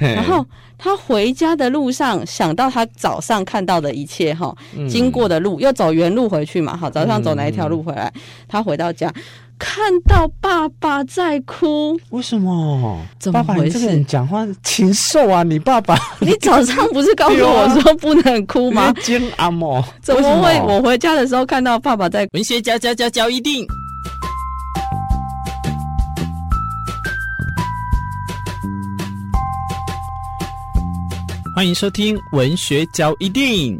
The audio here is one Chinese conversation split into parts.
然后他回家的路上想到他早上看到的一切哈，经过的路又走原路回去嘛，好，早上走哪一条路回来？他回到家。看到爸爸在哭，为什么？怎么回事？爸爸，你这个人讲话禽兽啊！你爸爸，你早上不是告诉我说不能哭吗？煎阿嬷，怎么会？我回家的时候看到爸爸在文学家家家教一定，欢迎收听文学教一定。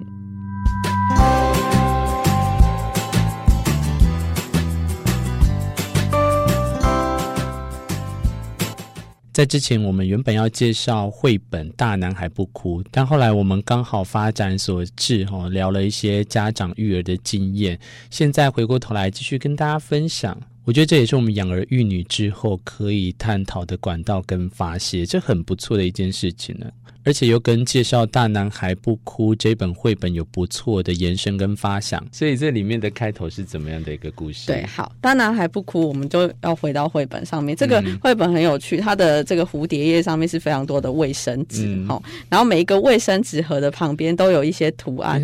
在之前，我们原本要介绍绘本《大男孩不哭》，但后来我们刚好发展所致，哦，聊了一些家长育儿的经验。现在回过头来继续跟大家分享，我觉得这也是我们养儿育女之后可以探讨的管道跟发泄，这很不错的一件事情呢。而且又跟介绍《大男孩不哭》这本绘本有不错的延伸跟发想，所以这里面的开头是怎么样的一个故事？对，好，《大男孩不哭》，我们就要回到绘本上面。这个绘本很有趣，它的这个蝴蝶叶上面是非常多的卫生纸，哈、嗯，然后每一个卫生纸盒的旁边都有一些图案。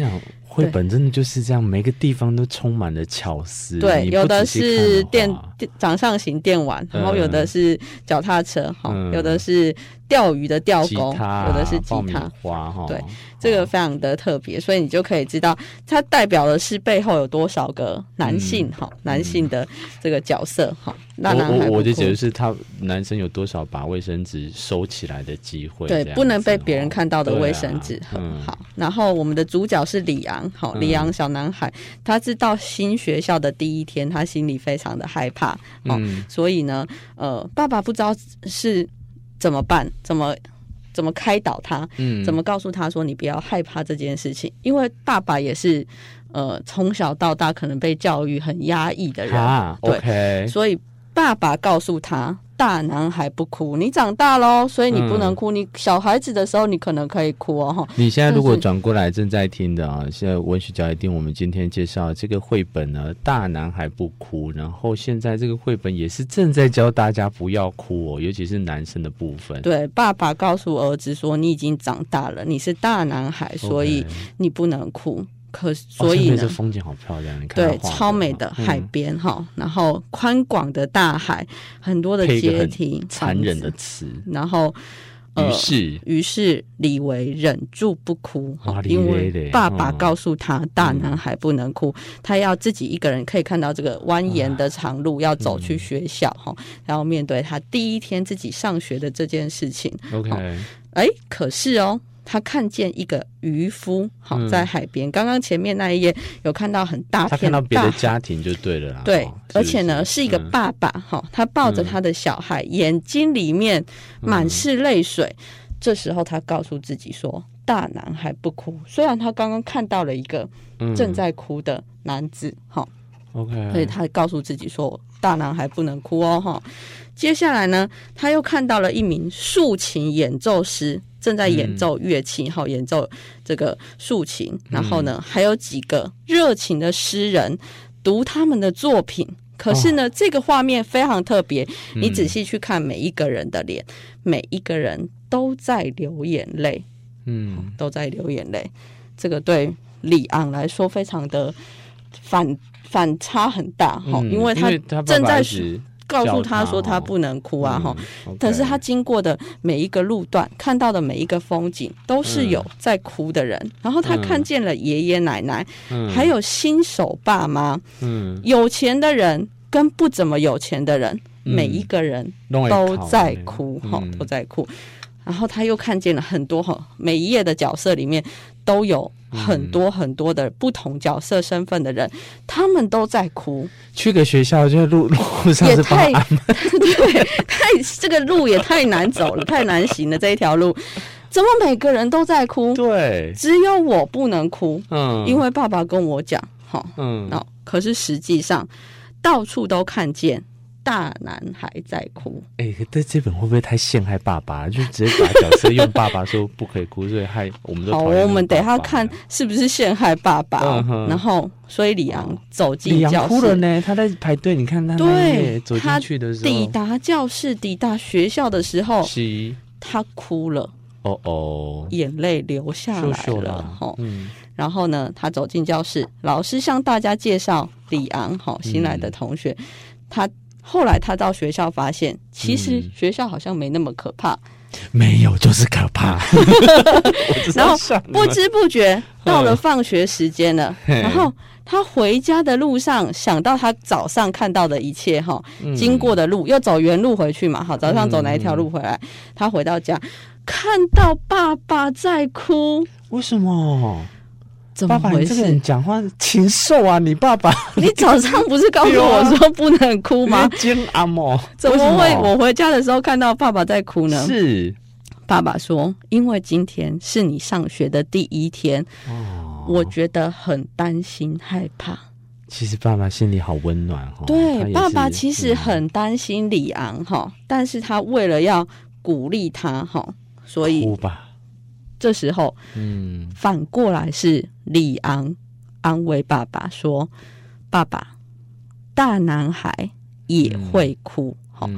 绘本真的就是这样，每个地方都充满了巧思。对，有的是电电掌上型电玩，然后有的是脚踏车，哈、嗯，有的是钓鱼的钓钩，有的是吉他花，哈。对，这个非常的特别，所以你就可以知道它代表的是背后有多少个男性，哈、嗯，男性的这个角色，哈、嗯。那我我我就觉得是他男生有多少把卫生纸收起来的机会，对，不能被别人看到的卫生纸很、啊嗯、好。然后我们的主角是李昂，好，李昂小男孩，嗯、他是到新学校的第一天，他心里非常的害怕，嗯，所以呢，呃，爸爸不知道是怎么办，怎么怎么开导他，嗯，怎么告诉他说你不要害怕这件事情，因为爸爸也是呃从小到大可能被教育很压抑的人，啊、对，okay. 所以。爸爸告诉他：“大男孩不哭，你长大喽，所以你不能哭。嗯、你小孩子的时候，你可能可以哭哦。”你现在如果转过来正在听的啊，现在文学教一定，我们今天介绍这个绘本呢，《大男孩不哭》。然后现在这个绘本也是正在教大家不要哭哦，尤其是男生的部分。对，爸爸告诉儿子说：“你已经长大了，你是大男孩，所以你不能哭。” Okay. 可所以呢，这风景好漂亮，你看对，超美的海边哈、嗯，然后宽广的大海，很多的阶梯，残忍的词，然后于是于是李维忍住不哭，因为爸爸告诉他，大男孩不能哭、嗯，他要自己一个人可以看到这个蜿蜒的长路，要走去学校哈、嗯，然后面对他第一天自己上学的这件事情。OK，哎，可是哦。他看见一个渔夫，好在海边。刚、嗯、刚前面那一页有看到很大片，他看到别的家庭就对了啦。对，而且呢是一个爸爸，哈、嗯，他抱着他的小孩，嗯、眼睛里面满是泪水、嗯。这时候他告诉自己说：“大男孩不哭。”虽然他刚刚看到了一个正在哭的男子，哈、嗯、，OK，所以他告诉自己说：“大男孩不能哭哦。”哈，接下来呢，他又看到了一名竖琴演奏师。正在演奏乐器，哈、嗯、演奏这个竖琴，然后呢，还有几个热情的诗人读他们的作品。可是呢，哦、这个画面非常特别，你仔细去看每一个人的脸，嗯、每一个人都在流眼泪，嗯，都在流眼泪。这个对李昂来说非常的反反差很大，哈、嗯，因为他正在告诉他说他不能哭啊，哈、嗯但是他经过的每一个路段，看到的每一个风景，都是有在哭的人。嗯、然后他看见了爷爷奶奶、嗯，还有新手爸妈，嗯，有钱的人跟不怎么有钱的人，嗯、每一个人都在哭，哈、嗯，都在哭。然后他又看见了很多哈，每一页的角色里面都有很多很多的不同角色身份的人，嗯、他们都在哭。去个学校就路路上也太 对，太这个路也太难走了，太难行了。这一条路怎么每个人都在哭？对，只有我不能哭。嗯，因为爸爸跟我讲，哈，嗯，那可是实际上到处都看见。大男孩在哭，哎、欸，但这本会不会太陷害爸爸？就直接把角色用爸爸说不可以哭，所以害我们都好。我们等一下看是不是陷害爸爸。嗯、然后，所以李昂走进教室，里昂哭了呢。他在排队，你看他对走进去的时候，抵达教室、抵达学校的时候，他哭了。哦哦，眼泪流下来了哈。嗯，然后呢，他走进教室，老师向大家介绍李昂哈新来的同学。嗯、他后来他到学校发现，其实学校好像没那么可怕。嗯、没有就是可怕。然后不知不觉到了放学时间了，然后他回家的路上想到他早上看到的一切哈，经过的路又走原路回去嘛，好，早上走哪一条路回来？他回到家。看到爸爸在哭，为什么？怎么回事？爸爸，你这个人讲话禽兽啊！你爸爸，你早上不是告诉我说不能哭吗？煎阿嬷，怎么会？我回家的时候看到爸爸在哭呢？是爸爸说，因为今天是你上学的第一天，哦，我觉得很担心害怕。其实爸爸心里好温暖哈。对，爸爸其实很担心李昂哈，但是他为了要鼓励他哈。所以，这时候，嗯，反过来是李昂安慰爸爸说：“爸爸，大男孩也会哭。”好，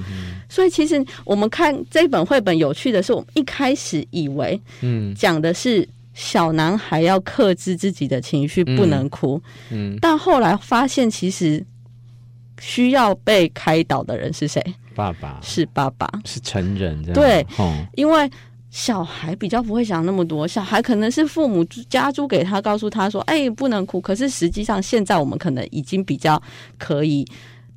所以其实我们看这本绘本有趣的是，我们一开始以为，嗯，讲的是小男孩要克制自己的情绪，不能哭，嗯，但后来发现，其实需要被开导的人是谁？爸爸。是爸爸，是成人对，因为。小孩比较不会想那么多，小孩可能是父母加租给他，告诉他说：“哎，不能哭。”可是实际上，现在我们可能已经比较可以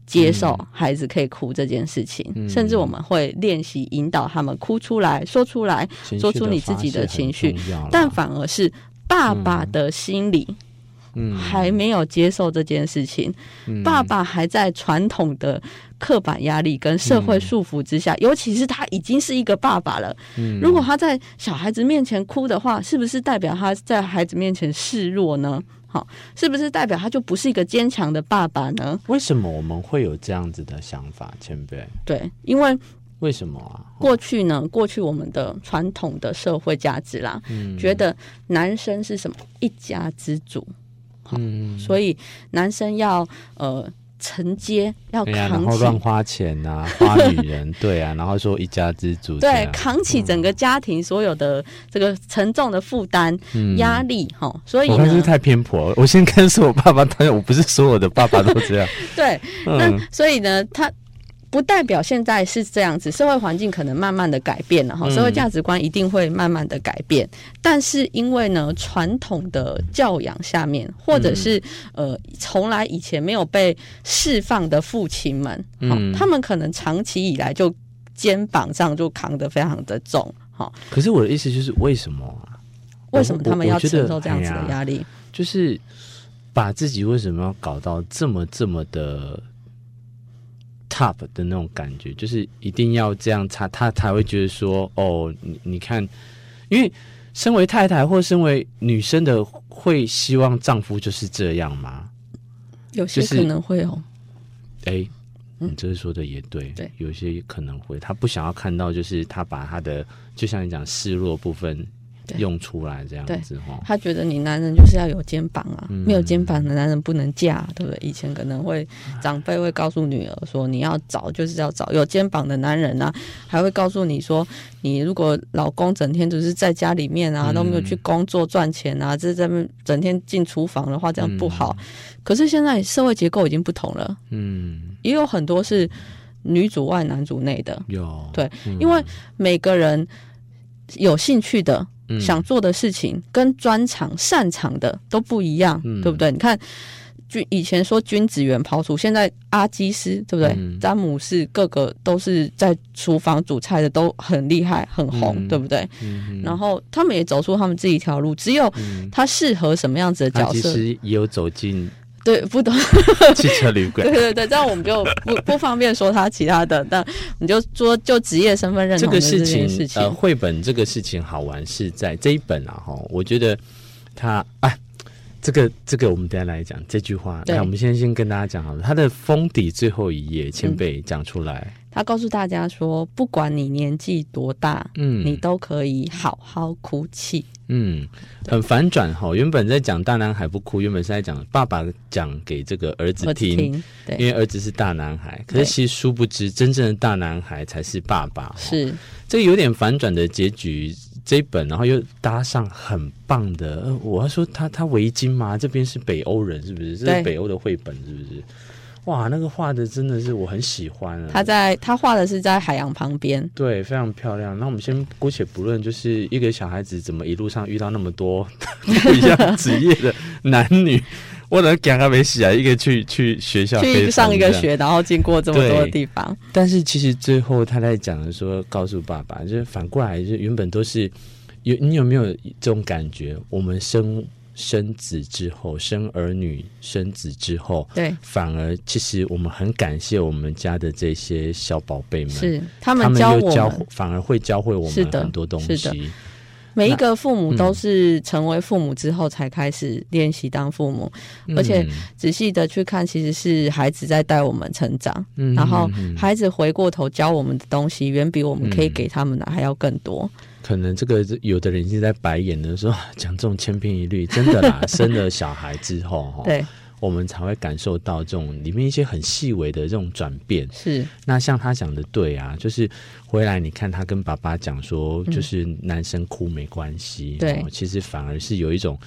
接受孩子可以哭这件事情，嗯、甚至我们会练习引导他们哭出来说出来，说出你自己的情绪。但反而是爸爸的心里。还没有接受这件事情，嗯、爸爸还在传统的刻板压力跟社会束缚之下，嗯、尤其是他已经是一个爸爸了。嗯，如果他在小孩子面前哭的话，是不是代表他在孩子面前示弱呢？好，是不是代表他就不是一个坚强的爸爸呢？为什么我们会有这样子的想法，前辈？对，因为为什么啊？过去呢？过去我们的传统的社会价值啦，嗯，觉得男生是什么一家之主。嗯，所以男生要呃承接，要扛起，然后乱花钱啊，花女人，对啊，然后说一家之主，对，扛起整个家庭所有的这个沉重的负担、压力，哈，所以呢，我是太偏颇？我先跟说我爸爸，当然我不是所有的爸爸都这样，对，那所以呢，他。不代表现在是这样子，社会环境可能慢慢的改变了哈，社会价值观一定会慢慢的改变。嗯、但是因为呢，传统的教养下面，或者是、嗯、呃，从来以前没有被释放的父亲们，嗯，他们可能长期以来就肩膀上就扛得非常的重哈。可是我的意思就是，为什么啊？为什么他们要承受这样子的压力？就是把自己为什么要搞到这么这么的？top 的那种感觉，就是一定要这样，他他才会觉得说，哦，你你看，因为身为太太或身为女生的，会希望丈夫就是这样吗？有些可能会哦。哎、就是，你这说的也对，对，有些可能会，他不想要看到，就是他把他的，就像你讲示弱部分。用出来这样子哈，他觉得你男人就是要有肩膀啊，嗯、没有肩膀的男人不能嫁，对不对？以前可能会长辈会告诉女儿说，你要找就是要找有肩膀的男人啊，还会告诉你说，你如果老公整天只是在家里面啊，都没有去工作赚钱啊，这在整天进厨房的话，这样不好。嗯、可是现在社会结构已经不同了，嗯，也有很多是女主外男主内的，有对，嗯、因为每个人有兴趣的。想做的事情跟专长擅长的都不一样，嗯、对不对？你看，就以前说君子远庖厨，现在阿基师对不对？嗯、詹姆士各个都是在厨房煮菜的，都很厉害，很红，嗯、对不对？嗯、然后他们也走出他们自己一条路，只有他适合什么样子的角色，其实也有走进。对，不懂 汽车旅馆。对对对，这样我们就不 不方便说他其他的，但你就说就职业身份认同这个事情。呃，绘本这个事情好玩是在这一本啊，哈，我觉得他啊，这个这个我们等下来讲这句话。对，我们先先跟大家讲好了，他的封底最后一页，前辈讲出来。嗯他告诉大家说：“不管你年纪多大，嗯，你都可以好好哭泣。”嗯，很反转哈。原本在讲大男孩不哭，原本是在讲爸爸讲给这个儿子听，听对，因为儿子是大男孩。可是其实殊不知，真正的大男孩才是爸爸。是这个有点反转的结局，这一本，然后又搭上很棒的，呃、我要说他他围巾嘛，这边是北欧人是不是？这是北欧的绘本是不是？哇，那个画的真的是我很喜欢啊！他在他画的是在海洋旁边，对，非常漂亮。那我们先姑且不论，就是一个小孩子怎么一路上遇到那么多 不一样职业的男女，我能讲他没洗啊？一个去去学校去上一个学，然后经过这么多的地方。但是其实最后他在讲的说，告诉爸爸，就是反过来，就原本都是有你有没有这种感觉？我们生。生子之后，生儿女、生子之后，对，反而其实我们很感谢我们家的这些小宝贝们，是他们教我们，教反而会教会我们很多东西。是的，是的，每一个父母都是成为父母之后才开始练习当父母，嗯、而且仔细的去看，其实是孩子在带我们成长，嗯、然后孩子回过头教我们的东西，远比我们可以给他们的还要更多。可能这个有的人已经在白眼的时候讲这种千篇一律，真的啦。生了小孩之后，对，我们才会感受到这种里面一些很细微的这种转变。是，那像他讲的对啊，就是回来你看他跟爸爸讲说，就是男生哭没关系，对、嗯，其实反而是有一种，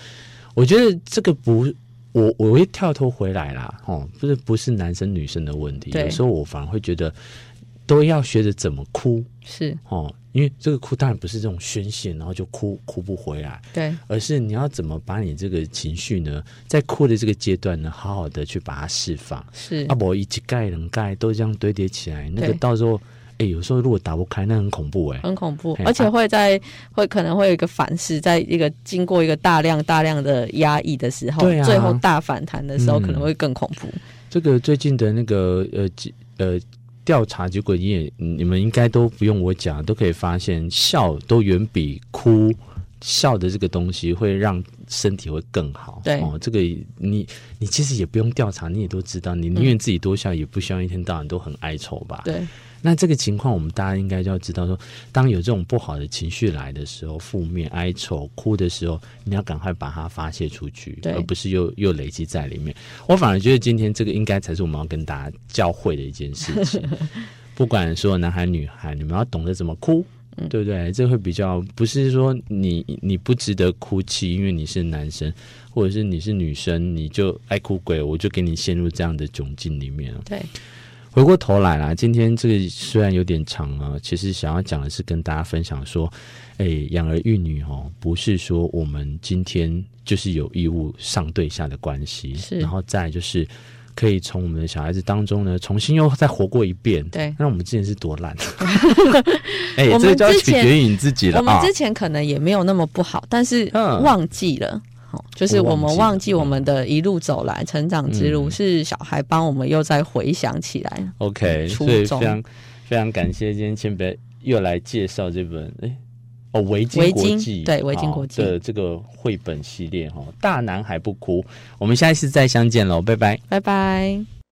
我觉得这个不，我我会跳脱回来啦，哦，不是不是男生女生的问题，有时候我反而会觉得都要学着怎么哭，是哦。因为这个哭当然不是这种宣泄，然后就哭哭不回来，对，而是你要怎么把你这个情绪呢，在哭的这个阶段呢，好好的去把它释放。是。啊，我一盖两盖都这样堆叠起来，那个到时候，哎，有时候如果打不开，那很恐怖哎，很恐怖，而且会在会可能会有一个反噬，在一个经过一个大量大量的压抑的时候，对啊，最后大反弹的时候，可能会更恐怖。这个最近的那个呃呃。调查结果，你也你们应该都不用我讲，都可以发现，笑都远比哭笑的这个东西会让身体会更好。对哦，这个你你其实也不用调查，你也都知道，你宁愿自己多笑，也不希望一天到晚都很哀愁吧？对。那这个情况，我们大家应该就要知道说，当有这种不好的情绪来的时候，负面、哀愁、哭的时候，你要赶快把它发泄出去，而不是又又累积在里面。我反而觉得今天这个应该才是我们要跟大家教会的一件事情。不管说男孩女孩，你们要懂得怎么哭，对不对？这会比较不是说你你不值得哭泣，因为你是男生，或者是你是女生，你就爱哭鬼，我就给你陷入这样的窘境里面。对。回过头来啦，今天这个虽然有点长啊，其实想要讲的是跟大家分享说，哎，养儿育女哦，不是说我们今天就是有义务上对下的关系，是，然后再就是可以从我们的小孩子当中呢，重新又再活过一遍。对，那我们之前是多烂，哎，这就要取决于你自己了。我们之前可能也没有那么不好，但是忘记了。嗯就是我们忘记我们的一路走来成长之路，是小孩帮我们又再回想起来。OK，所以非常非常感谢今天千贝又来介绍这本哎哦维京国际对维京国际的这个绘本系列哈，大男孩不哭，我们下一次再相见喽，拜拜，拜拜。